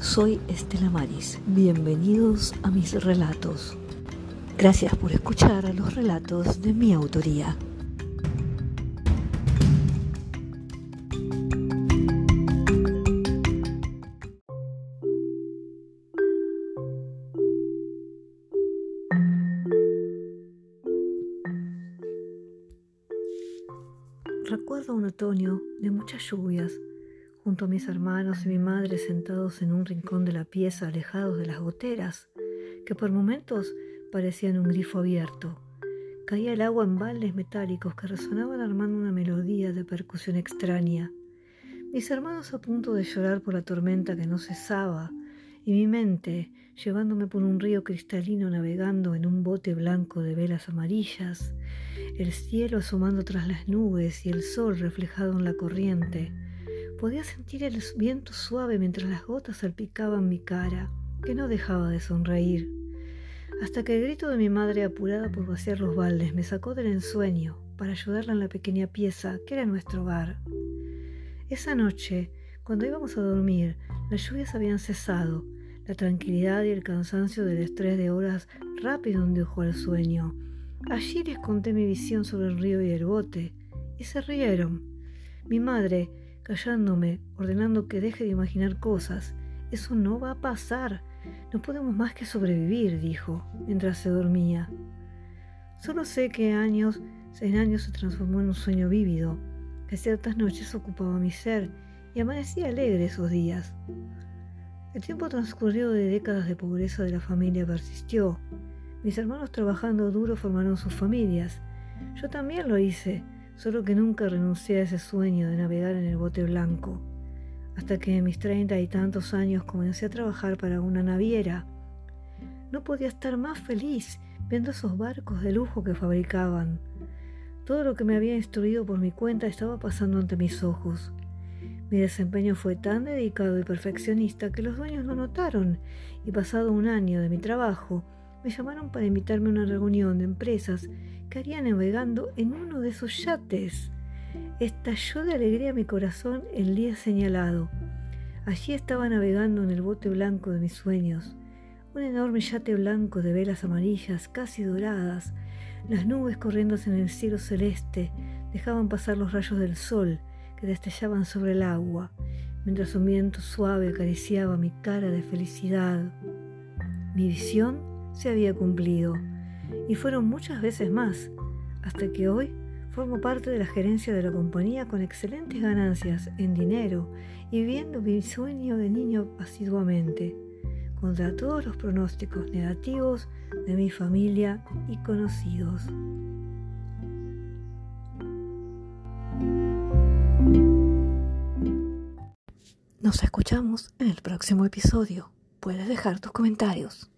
Soy Estela Maris. Bienvenidos a mis relatos. Gracias por escuchar los relatos de mi autoría. Recuerdo un otoño de muchas lluvias, junto a mis hermanos y mi madre sentados en un rincón de la pieza, alejados de las goteras, que por momentos parecían un grifo abierto. Caía el agua en baldes metálicos que resonaban armando una melodía de percusión extraña. Mis hermanos a punto de llorar por la tormenta que no cesaba, y mi mente llevándome por un río cristalino navegando en un bote blanco de velas amarillas, el cielo asomando tras las nubes y el sol reflejado en la corriente. Podía sentir el viento suave mientras las gotas salpicaban mi cara, que no dejaba de sonreír. Hasta que el grito de mi madre apurada por vaciar los baldes me sacó del ensueño para ayudarla en la pequeña pieza que era nuestro hogar. Esa noche, cuando íbamos a dormir, las lluvias habían cesado, la tranquilidad y el cansancio del estrés de horas rápido hundió al sueño, Allí les conté mi visión sobre el río y el bote, y se rieron. Mi madre, callándome, ordenando que deje de imaginar cosas. Eso no va a pasar. No podemos más que sobrevivir, dijo, mientras se dormía. Solo sé que años, en años se transformó en un sueño vívido, que ciertas noches ocupaba mi ser y amanecía alegre esos días. El tiempo transcurrido de décadas de pobreza de la familia persistió, mis hermanos trabajando duro formaron sus familias. Yo también lo hice, solo que nunca renuncié a ese sueño de navegar en el bote blanco. Hasta que en mis treinta y tantos años comencé a trabajar para una naviera. No podía estar más feliz viendo esos barcos de lujo que fabricaban. Todo lo que me había instruido por mi cuenta estaba pasando ante mis ojos. Mi desempeño fue tan dedicado y perfeccionista que los dueños lo notaron y pasado un año de mi trabajo, me llamaron para invitarme a una reunión de empresas que harían navegando en uno de esos yates. Estalló de alegría mi corazón el día señalado. Allí estaba navegando en el bote blanco de mis sueños, un enorme yate blanco de velas amarillas casi doradas, las nubes corriéndose en el cielo celeste dejaban pasar los rayos del sol que destellaban sobre el agua, mientras un viento suave acariciaba mi cara de felicidad. Mi visión se había cumplido, y fueron muchas veces más, hasta que hoy formo parte de la gerencia de la compañía con excelentes ganancias en dinero y viviendo mi sueño de niño asiduamente, contra todos los pronósticos negativos de mi familia y conocidos. Nos escuchamos en el próximo episodio. Puedes dejar tus comentarios.